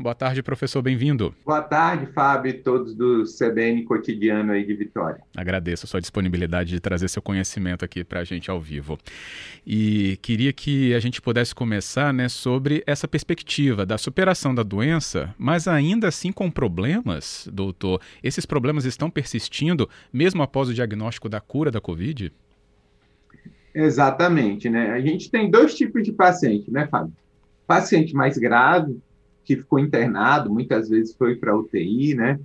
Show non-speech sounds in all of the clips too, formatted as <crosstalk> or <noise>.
Boa tarde, professor, bem-vindo. Boa tarde, Fábio e todos do CBN Cotidiano aí de Vitória. Agradeço a sua disponibilidade de trazer seu conhecimento aqui para a gente ao vivo. E queria que a gente pudesse começar né, sobre essa perspectiva da superação da doença, mas ainda assim com problemas, doutor. Esses problemas estão persistindo mesmo após o diagnóstico da cura da Covid? Exatamente, né? A gente tem dois tipos de paciente, né, Fábio? Paciente mais grave, que ficou internado, muitas vezes foi para UTI, né?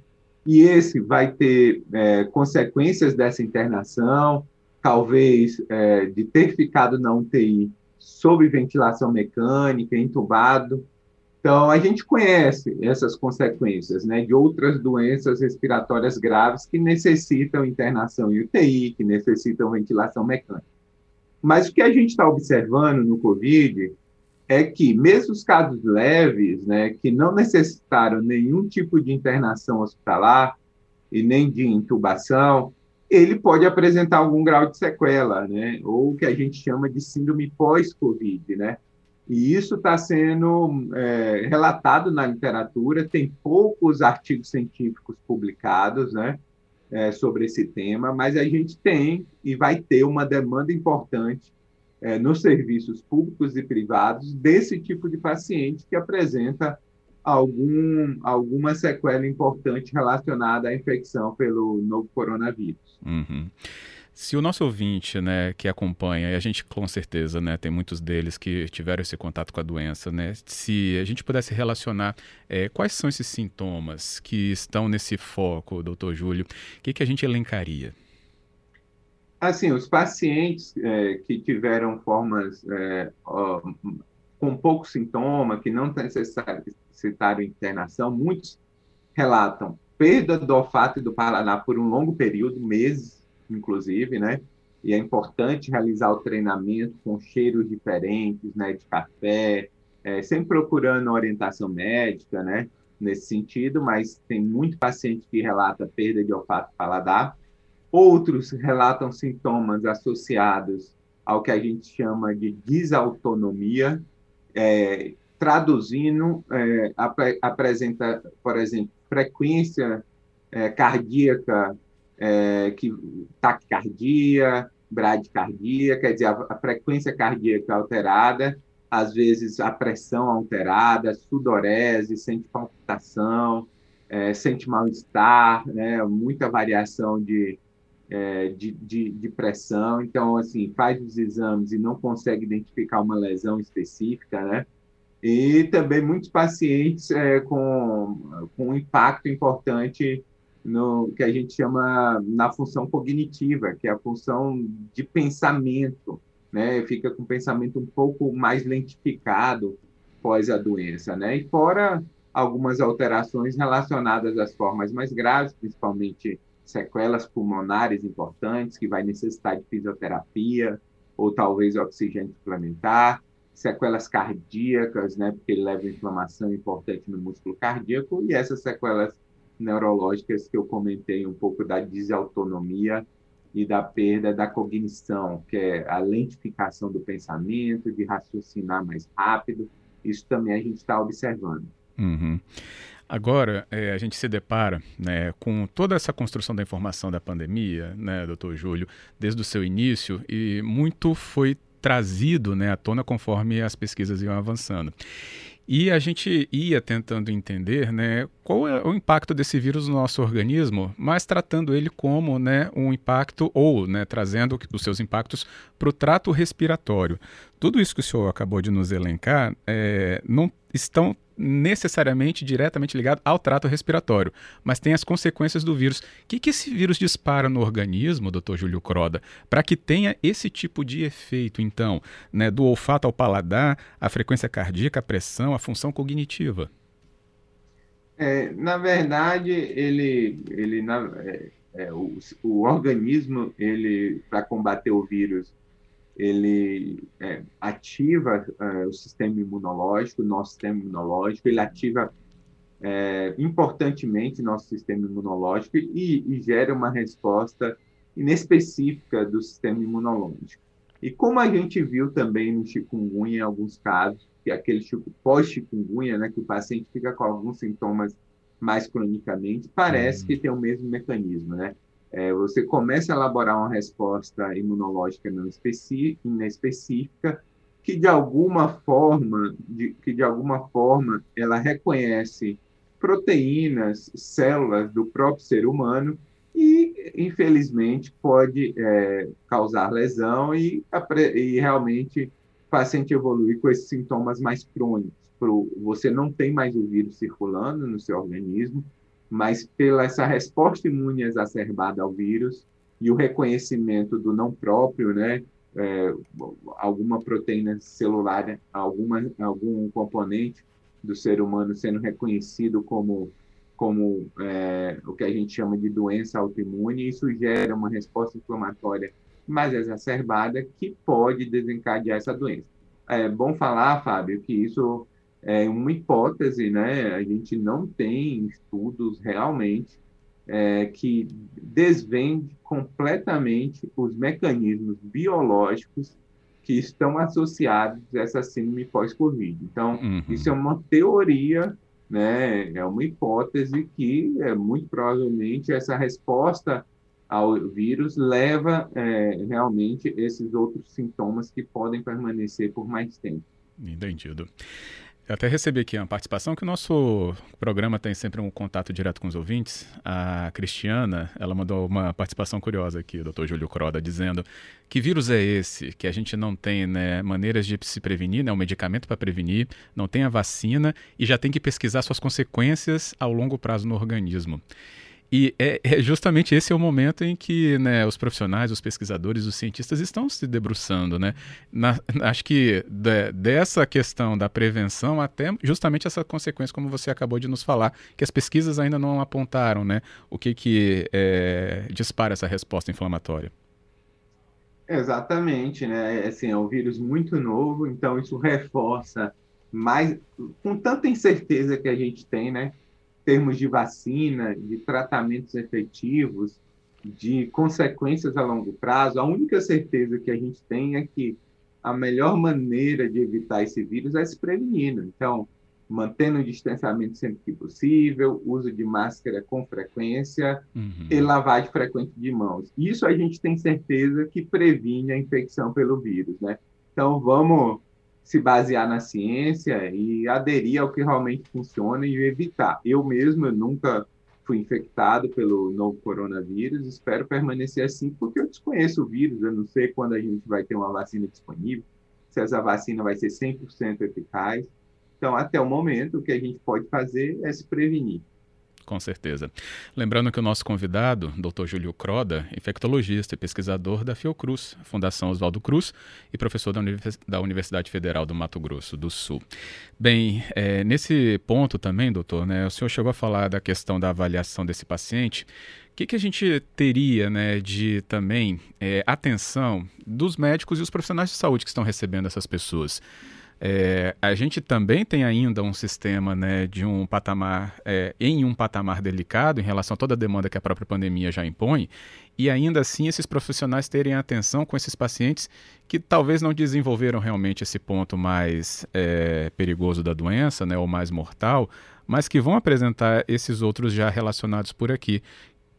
E esse vai ter é, consequências dessa internação, talvez é, de ter ficado na UTI sob ventilação mecânica, entubado. Então, a gente conhece essas consequências né, de outras doenças respiratórias graves que necessitam internação em UTI, que necessitam ventilação mecânica. Mas o que a gente está observando no COVID é que, mesmo os casos leves, né, que não necessitaram nenhum tipo de internação hospitalar e nem de intubação, ele pode apresentar algum grau de sequela, né, ou o que a gente chama de síndrome pós-Covid, né? E isso está sendo é, relatado na literatura, tem poucos artigos científicos publicados, né, é, sobre esse tema, mas a gente tem e vai ter uma demanda importante é, nos serviços públicos e privados desse tipo de paciente que apresenta algum, alguma sequela importante relacionada à infecção pelo novo coronavírus. Uhum. Se o nosso ouvinte, né, que acompanha, e a gente com certeza, né, tem muitos deles que tiveram esse contato com a doença, né, se a gente pudesse relacionar é, quais são esses sintomas que estão nesse foco, doutor Júlio, o que, que a gente elencaria? Assim, os pacientes é, que tiveram formas é, ó, com pouco sintoma, que não necessitaram internação, muitos relatam perda do olfato e do paladar por um longo período, meses, inclusive, né? E é importante realizar o treinamento com cheiros diferentes, né? De café, é, sempre procurando orientação médica, né? Nesse sentido, mas tem muito paciente que relata perda de olfato e paladar Outros relatam sintomas associados ao que a gente chama de desautonomia, é, traduzindo, é, ap apresenta, por exemplo, frequência é, cardíaca, é, que, taquicardia, bradicardia, quer dizer, a, a, frequência cardíaca alterada, às vezes a pressão alterada, sudorese, sente palpitação, é, sente mal-estar, né, muita variação de, é, de, de, de, pressão. Então, assim, faz os exames e não consegue identificar uma lesão específica, né? E também muitos pacientes é, com, com um impacto importante no que a gente chama na função cognitiva, que é a função de pensamento, né? Fica com o pensamento um pouco mais lentificado pós a doença, né? E fora algumas alterações relacionadas às formas mais graves, principalmente sequelas pulmonares importantes, que vai necessitar de fisioterapia ou talvez oxigênio suplementar, sequelas cardíacas, né, porque ele leva inflamação importante no músculo cardíaco, e essas sequelas neurológicas que eu comentei um pouco da desautonomia e da perda da cognição, que é a lentificação do pensamento, de raciocinar mais rápido. Isso também a gente está observando. Uhum. Agora, é, a gente se depara né, com toda essa construção da informação da pandemia, né, doutor Júlio, desde o seu início, e muito foi trazido né, à tona conforme as pesquisas iam avançando. E a gente ia tentando entender né, qual é o impacto desse vírus no nosso organismo, mas tratando ele como né, um impacto, ou né, trazendo os seus impactos para o trato respiratório. Tudo isso que o senhor acabou de nos elencar é, não estão necessariamente diretamente ligado ao trato respiratório, mas tem as consequências do vírus. O que, que esse vírus dispara no organismo, doutor Júlio Croda, para que tenha esse tipo de efeito, então, né, do olfato ao paladar, a frequência cardíaca, a pressão, a função cognitiva? É, na verdade, ele, ele na, é, é, o, o organismo, ele para combater o vírus, ele é, ativa é, o sistema imunológico, nosso sistema imunológico, ele ativa é, importantemente nosso sistema imunológico e, e gera uma resposta inespecífica do sistema imunológico. E como a gente viu também no chikungunya em alguns casos, que é aquele pós-chikungunya, né, que o paciente fica com alguns sintomas mais cronicamente, parece uhum. que tem o mesmo mecanismo, né? É, você começa a elaborar uma resposta imunológica não específica, que de alguma forma, de, que de alguma forma ela reconhece proteínas, células do próprio ser humano e, infelizmente, pode é, causar lesão e, e realmente o paciente evoluir com esses sintomas mais crônicos. Pro, você não tem mais o vírus circulando no seu organismo, mas pela essa resposta imune exacerbada ao vírus e o reconhecimento do não próprio, né, é, alguma proteína celular, alguma, algum componente do ser humano sendo reconhecido como como é, o que a gente chama de doença autoimune, isso gera uma resposta inflamatória mais exacerbada que pode desencadear essa doença. É bom falar, Fábio, que isso é uma hipótese, né? A gente não tem estudos realmente é, que desvende completamente os mecanismos biológicos que estão associados a essa síndrome pós-Covid. Então, uhum. isso é uma teoria, né? É uma hipótese que é muito provavelmente essa resposta ao vírus leva é, realmente esses outros sintomas que podem permanecer por mais tempo. Entendido. Eu até recebi aqui uma participação que o nosso programa tem sempre um contato direto com os ouvintes. A Cristiana, ela mandou uma participação curiosa aqui, o Dr. Júlio Croda, dizendo que vírus é esse que a gente não tem né, maneiras de se prevenir, né, um medicamento para prevenir, não tem a vacina e já tem que pesquisar suas consequências ao longo prazo no organismo. E é, é, justamente esse é o momento em que né, os profissionais, os pesquisadores, os cientistas estão se debruçando. Né? Na, acho que de, dessa questão da prevenção até justamente essa consequência, como você acabou de nos falar, que as pesquisas ainda não apontaram né, o que, que é, dispara essa resposta inflamatória. Exatamente, né? Assim, é um vírus muito novo, então isso reforça mais, com tanta incerteza que a gente tem, né? Termos de vacina, de tratamentos efetivos, de consequências a longo prazo, a única certeza que a gente tem é que a melhor maneira de evitar esse vírus é se prevenindo. Então, mantendo o distanciamento sempre que possível, uso de máscara com frequência uhum. e lavagem frequente de mãos. Isso a gente tem certeza que previne a infecção pelo vírus, né? Então, vamos se basear na ciência e aderir ao que realmente funciona e evitar. Eu mesmo eu nunca fui infectado pelo novo coronavírus, espero permanecer assim, porque eu desconheço o vírus, eu não sei quando a gente vai ter uma vacina disponível, se essa vacina vai ser 100% eficaz. Então, até o momento, o que a gente pode fazer é se prevenir. Com certeza. Lembrando que o nosso convidado, Dr. Júlio Croda, infectologista e pesquisador da Fiocruz, Fundação Oswaldo Cruz e professor da, Universidade Federal do Mato Grosso do Sul. Bem, é, nesse ponto também, doutor, né, o senhor chegou a falar da questão da avaliação desse paciente. O que, que a gente teria né, de também é, atenção dos médicos e os profissionais de saúde que estão recebendo essas pessoas? É, a gente também tem ainda um sistema né, de um patamar, é, em um patamar delicado em relação a toda a demanda que a própria pandemia já impõe, e ainda assim esses profissionais terem atenção com esses pacientes que talvez não desenvolveram realmente esse ponto mais é, perigoso da doença, né, ou mais mortal, mas que vão apresentar esses outros já relacionados por aqui.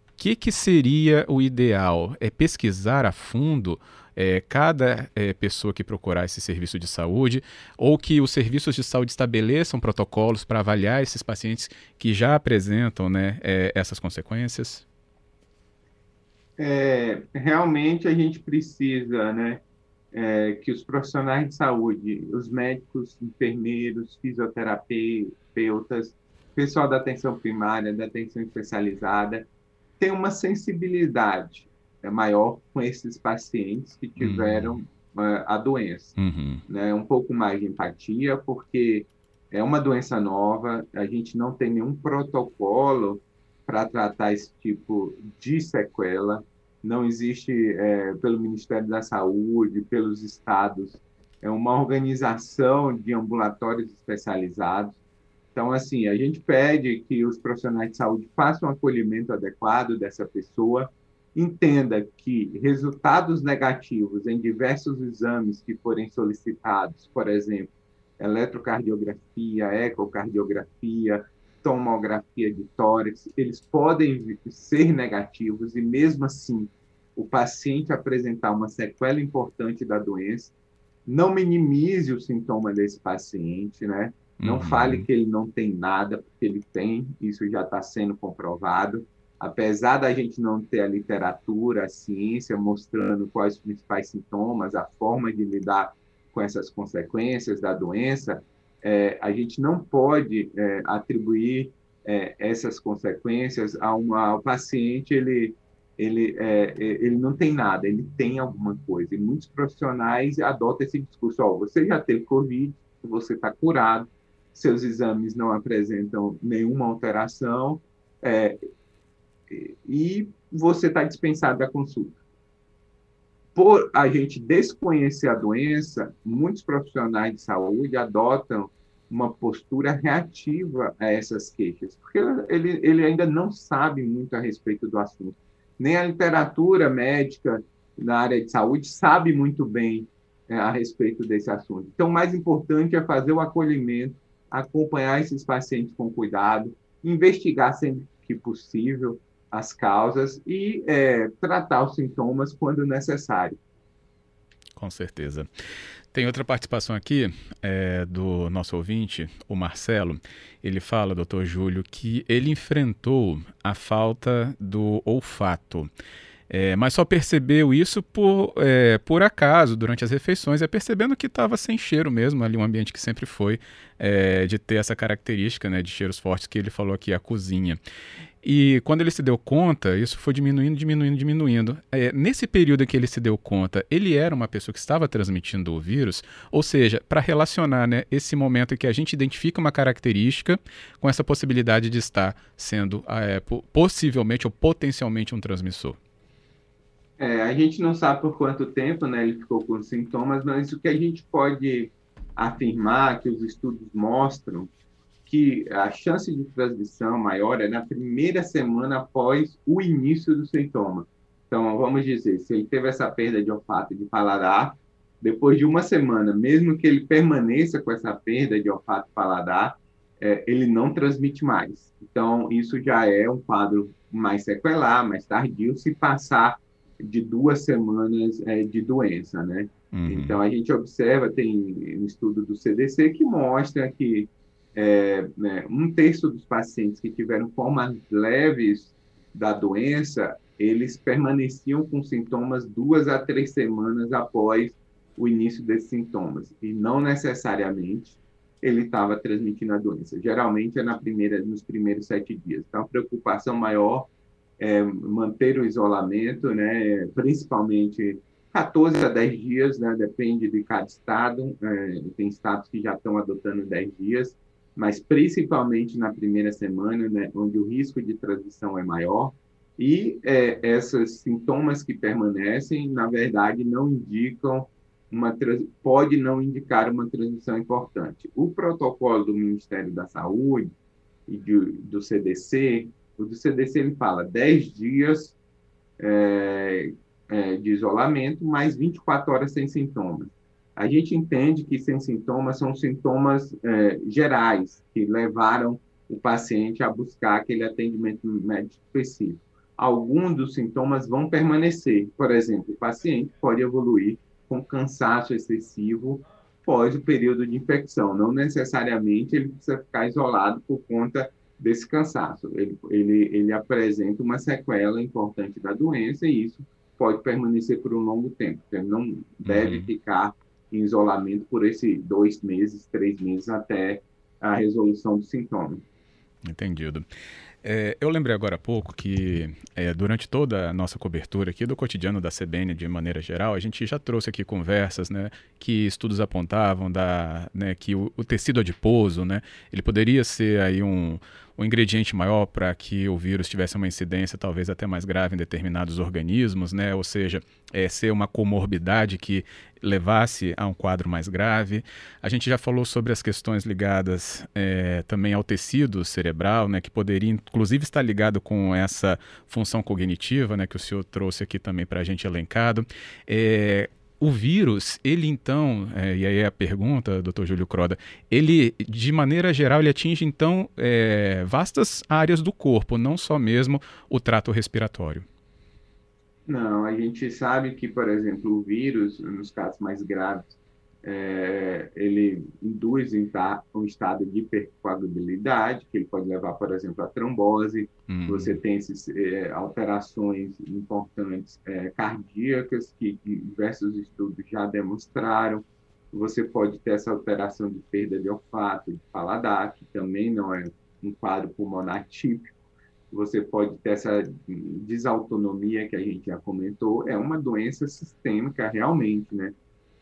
O que, que seria o ideal? É pesquisar a fundo é, cada é, pessoa que procurar esse serviço de saúde, ou que os serviços de saúde estabeleçam protocolos para avaliar esses pacientes que já apresentam né, é, essas consequências? É, realmente a gente precisa né, é, que os profissionais de saúde, os médicos, enfermeiros, fisioterapeutas, pessoal da atenção primária, da atenção especializada, tenham uma sensibilidade é maior com esses pacientes que tiveram uhum. uh, a doença. Uhum. Né? Um pouco mais de empatia, porque é uma doença nova, a gente não tem nenhum protocolo para tratar esse tipo de sequela, não existe é, pelo Ministério da Saúde, pelos estados, é uma organização de ambulatórios especializados. Então, assim, a gente pede que os profissionais de saúde façam um acolhimento adequado dessa pessoa, entenda que resultados negativos em diversos exames que forem solicitados, por exemplo, eletrocardiografia, ecocardiografia, tomografia de tórax, eles podem ser negativos e mesmo assim o paciente apresentar uma sequela importante da doença. Não minimize o sintoma desse paciente, né? Não uhum. fale que ele não tem nada, porque ele tem, isso já está sendo comprovado. Apesar da gente não ter a literatura, a ciência mostrando quais os principais sintomas, a forma de lidar com essas consequências da doença, é, a gente não pode é, atribuir é, essas consequências a uma, ao paciente, ele, ele, é, é, ele não tem nada, ele tem alguma coisa. E muitos profissionais adotam esse discurso: oh, você já teve Covid, você está curado, seus exames não apresentam nenhuma alteração é, e você está dispensado da consulta por a gente desconhecer a doença, muitos profissionais de saúde adotam uma postura reativa a essas queixas, porque ele, ele ainda não sabe muito a respeito do assunto. Nem a literatura médica na área de saúde sabe muito bem é, a respeito desse assunto. Então, o mais importante é fazer o acolhimento, acompanhar esses pacientes com cuidado, investigar sempre que possível, as causas e é, tratar os sintomas quando necessário. Com certeza. Tem outra participação aqui é, do nosso ouvinte, o Marcelo. Ele fala, doutor Júlio, que ele enfrentou a falta do olfato. É, mas só percebeu isso por, é, por acaso durante as refeições, é percebendo que estava sem cheiro mesmo, ali um ambiente que sempre foi é, de ter essa característica né, de cheiros fortes que ele falou aqui, a cozinha. E quando ele se deu conta, isso foi diminuindo, diminuindo, diminuindo. É, nesse período em que ele se deu conta, ele era uma pessoa que estava transmitindo o vírus, ou seja, para relacionar né, esse momento em que a gente identifica uma característica com essa possibilidade de estar sendo é, possivelmente ou potencialmente um transmissor. É, a gente não sabe por quanto tempo né, ele ficou com sintomas, mas o que a gente pode afirmar, que os estudos mostram, que a chance de transmissão maior é na primeira semana após o início do sintoma. Então, vamos dizer, se ele teve essa perda de olfato e de paladar, depois de uma semana, mesmo que ele permaneça com essa perda de olfato e paladar, é, ele não transmite mais. Então, isso já é um quadro mais sequelar, mais tardio, se passar de duas semanas é, de doença, né? Uhum. Então, a gente observa, tem um estudo do CDC que mostra que é, né, um terço dos pacientes que tiveram formas leves da doença, eles permaneciam com sintomas duas a três semanas após o início desses sintomas, e não necessariamente ele estava transmitindo a doença. Geralmente é na primeira, nos primeiros sete dias. Então, a preocupação maior é manter o isolamento, né, principalmente 14 a 10 dias, né, depende de cada estado. É, tem estados que já estão adotando 10 dias, mas principalmente na primeira semana, né, onde o risco de transmissão é maior, e é, esses sintomas que permanecem, na verdade, não indicam uma pode não indicar uma transmissão importante. O protocolo do Ministério da Saúde e do, do CDC, o do CDC ele fala 10 dias é, é, de isolamento, mais 24 horas sem sintomas. A gente entende que sem sintomas são sintomas é, gerais que levaram o paciente a buscar aquele atendimento médico específico. Alguns dos sintomas vão permanecer. Por exemplo, o paciente pode evoluir com cansaço excessivo pós o período de infecção. Não necessariamente ele precisa ficar isolado por conta desse cansaço. Ele, ele, ele apresenta uma sequela importante da doença e isso pode permanecer por um longo tempo. Ele não deve uhum. ficar em isolamento por esses dois meses, três meses até a resolução do sintoma. Entendido. É, eu lembrei agora há pouco que é, durante toda a nossa cobertura aqui do cotidiano da CBN de maneira geral, a gente já trouxe aqui conversas, né, que estudos apontavam da, né, que o, o tecido adiposo, né, ele poderia ser aí um, um ingrediente maior para que o vírus tivesse uma incidência talvez até mais grave em determinados organismos, né? Ou seja, é, ser uma comorbidade que levasse a um quadro mais grave. A gente já falou sobre as questões ligadas é, também ao tecido cerebral, né? Que poderia inclusive estar ligado com essa função cognitiva, né? Que o senhor trouxe aqui também para a gente elencado. É, o vírus, ele então, é, e aí é a pergunta, doutor Júlio Croda, ele, de maneira geral, ele atinge então é, vastas áreas do corpo, não só mesmo o trato respiratório. Não, a gente sabe que, por exemplo, o vírus, nos casos mais graves, é, ele induz um estado de hipercoagulabilidade, que ele pode levar, por exemplo, à trombose. Uhum. Você tem essas é, alterações importantes é, cardíacas, que diversos estudos já demonstraram. Você pode ter essa alteração de perda de olfato, de paladar, que também não é um quadro pulmonar típico. Você pode ter essa desautonomia que a gente já comentou, é uma doença sistêmica realmente, né?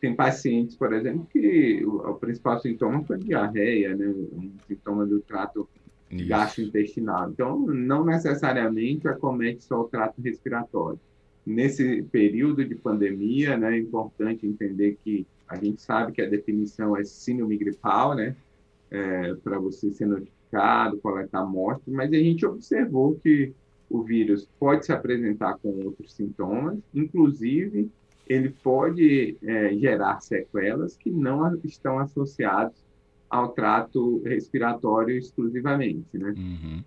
Tem pacientes, por exemplo, que o, o principal sintoma foi diarreia, né? Um sintoma do trato Isso. gastrointestinal. Então, não necessariamente acomete só o trato respiratório. Nesse período de pandemia, né, é importante entender que a gente sabe que a definição é síndrome gripal, né? É, para você ser notificado, coletar amostras, mas a gente observou que o vírus pode se apresentar com outros sintomas, inclusive ele pode é, gerar sequelas que não estão associadas ao trato respiratório exclusivamente, né? Uhum.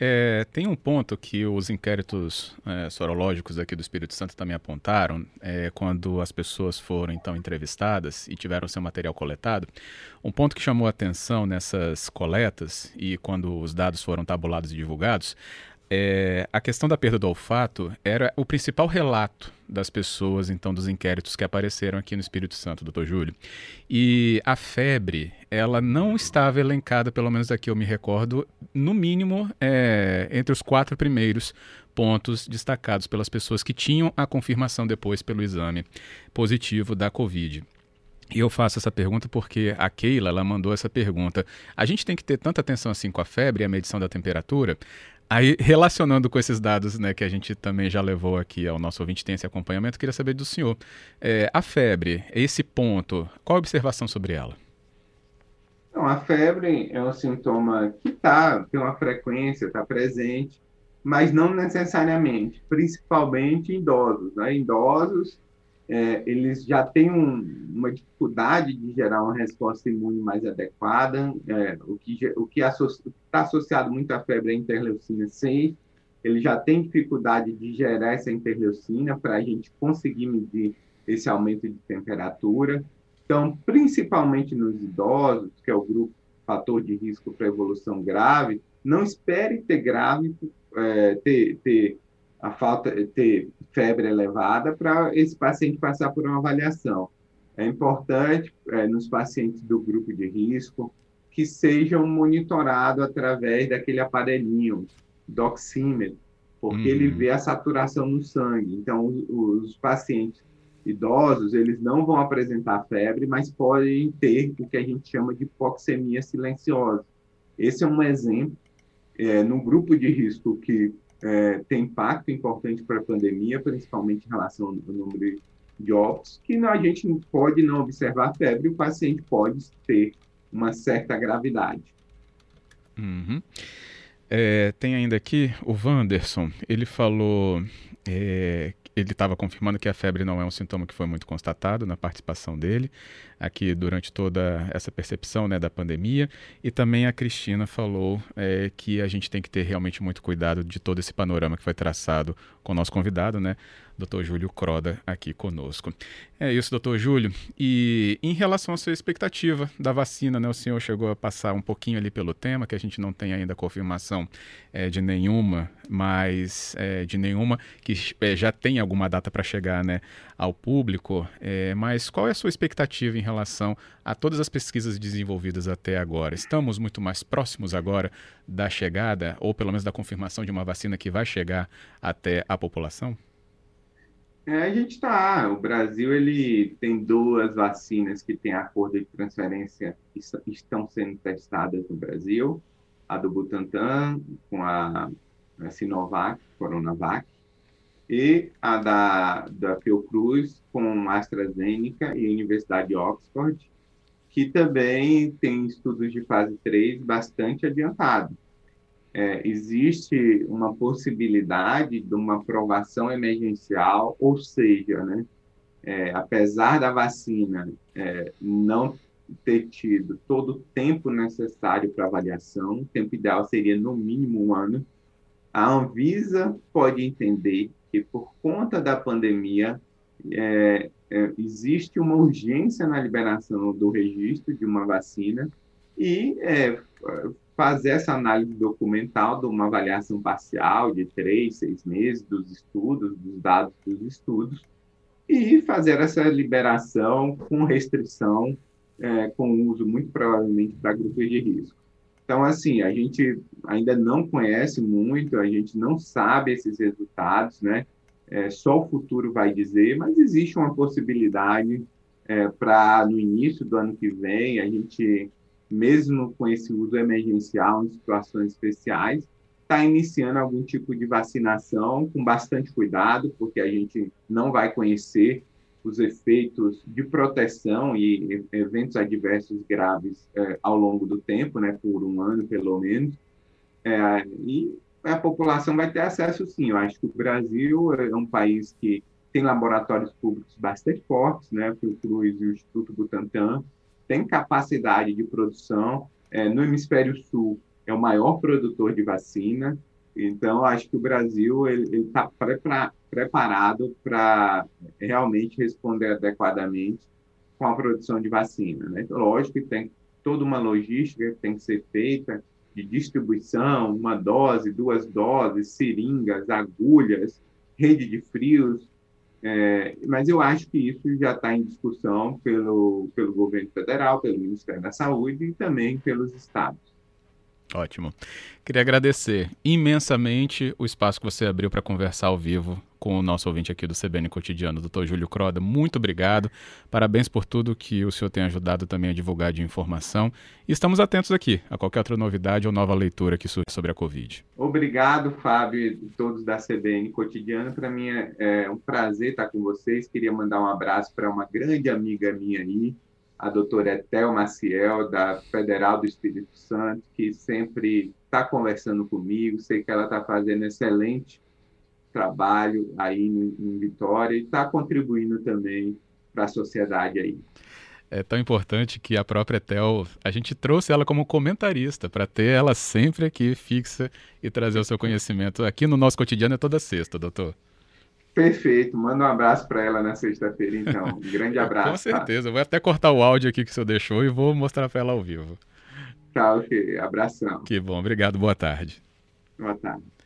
É, tem um ponto que os inquéritos é, sorológicos aqui do Espírito Santo também apontaram, é, quando as pessoas foram então entrevistadas e tiveram seu material coletado. Um ponto que chamou a atenção nessas coletas e quando os dados foram tabulados e divulgados, é, a questão da perda do olfato era o principal relato das pessoas, então, dos inquéritos que apareceram aqui no Espírito Santo, doutor Júlio. E a febre, ela não estava elencada, pelo menos aqui eu me recordo, no mínimo é, entre os quatro primeiros pontos destacados pelas pessoas que tinham a confirmação depois pelo exame positivo da Covid. E eu faço essa pergunta porque a Keila ela mandou essa pergunta. A gente tem que ter tanta atenção assim com a febre e a medição da temperatura. Aí, relacionando com esses dados né, que a gente também já levou aqui ao nosso ouvinte tem esse acompanhamento, queria saber do senhor. É, a febre, esse ponto, qual a observação sobre ela? Não, a febre é um sintoma que tá, tem uma frequência, está presente, mas não necessariamente, principalmente em idosos. Né? Idosos, é, eles já têm um, uma dificuldade de gerar uma resposta imune mais adequada, é, o que o que está associado muito à febre é a interleucina 6, ele já tem dificuldade de gerar essa interleucina para a gente conseguir medir esse aumento de temperatura. Então, principalmente nos idosos, que é o grupo fator de risco para evolução grave, não espere ter grave, é, ter, ter a falta ter febre elevada para esse paciente passar por uma avaliação. É importante é, nos pacientes do grupo de risco que sejam monitorados através daquele aparelhinho, doxímetro, porque uhum. ele vê a saturação no sangue. Então, os, os, pacientes idosos, eles não vão apresentar febre, mas podem ter o que a gente chama de hipoxemia silenciosa. Esse é um exemplo é, no grupo de risco que é, tem impacto importante para a pandemia, principalmente em relação ao número de óbitos, que a gente pode não observar febre, o paciente pode ter uma certa gravidade. Uhum. É, tem ainda aqui o Wanderson, ele falou é, ele estava confirmando que a febre não é um sintoma que foi muito constatado na participação dele aqui durante toda essa percepção né, da pandemia. E também a Cristina falou é, que a gente tem que ter realmente muito cuidado de todo esse panorama que foi traçado com o nosso convidado, né, doutor Júlio Croda, aqui conosco. É isso, doutor Júlio. E em relação à sua expectativa da vacina, né, o senhor chegou a passar um pouquinho ali pelo tema, que a gente não tem ainda confirmação é, de nenhuma, mas é, de nenhuma que é, já tem alguma data para chegar né, ao público. É, mas qual é a sua expectativa em relação a todas as pesquisas desenvolvidas até agora? Estamos muito mais próximos agora da chegada, ou pelo menos da confirmação de uma vacina que vai chegar até a população? É, a gente está. O Brasil ele tem duas vacinas que têm acordo de transferência que estão sendo testadas no Brasil. A do Butantan com a, a Sinovac, Coronavac, e a da, da Fiocruz com AstraZeneca e Universidade de Oxford, que também tem estudos de fase 3 bastante adiantados é, existe uma possibilidade de uma aprovação emergencial, ou seja, né, é, apesar da vacina é, não ter tido todo o tempo necessário para avaliação, o tempo ideal seria no mínimo um ano, a Anvisa pode entender que por conta da pandemia é, é, existe uma urgência na liberação do registro de uma vacina e é, fazer essa análise documental de uma avaliação parcial de três, seis meses dos estudos, dos dados dos estudos, e fazer essa liberação com restrição, é, com uso muito provavelmente para grupos de risco. Então, assim, a gente ainda não conhece muito, a gente não sabe esses resultados, né? É, só o futuro vai dizer, mas existe uma possibilidade é, para, no início do ano que vem, a gente mesmo com esse uso emergencial em situações especiais, está iniciando algum tipo de vacinação com bastante cuidado, porque a gente não vai conhecer os efeitos de proteção e eventos adversos graves é, ao longo do tempo, né, por um ano pelo menos, é, e a população vai ter acesso sim. Eu acho que o Brasil é um país que tem laboratórios públicos bastante fortes, né, o Cruz e o Instituto Butantan, tem capacidade de produção. É, no hemisfério sul, é o maior produtor de vacina. Então, acho que o Brasil está preparado para realmente responder adequadamente com a produção de vacina. Né? Então, lógico que tem toda uma logística que tem que ser feita de distribuição, uma dose, duas doses, seringas, agulhas, rede de frios, é, mas eu acho que isso já está em discussão pelo, pelo governo federal, pelo Ministério da Saúde e também pelos estados. Ótimo. Queria agradecer imensamente o espaço que você abriu para conversar ao vivo com o nosso ouvinte aqui do CBN Cotidiano, doutor Júlio Croda. Muito obrigado. Parabéns por tudo que o senhor tem ajudado também a divulgar de informação. E estamos atentos aqui a qualquer outra novidade ou nova leitura que surge sobre a Covid. Obrigado, Fábio e todos da CBN Cotidiano. Para mim é, é um prazer estar com vocês. Queria mandar um abraço para uma grande amiga minha aí, a doutora Etel Maciel, da Federal do Espírito Santo, que sempre está conversando comigo. Sei que ela está fazendo excelente trabalho aí em Vitória e está contribuindo também para a sociedade aí. É tão importante que a própria Tel, a gente trouxe ela como comentarista para ter ela sempre aqui fixa e trazer o seu conhecimento aqui no nosso cotidiano é toda sexta, doutor. Perfeito, manda um abraço para ela na sexta-feira, então. <laughs> Um grande abraço. Com tá? certeza, tá? vou até cortar o áudio aqui que o senhor deixou e vou mostrar para ela ao vivo. Tá, ok. Abração. Que bom, obrigado, boa tarde. Boa tarde.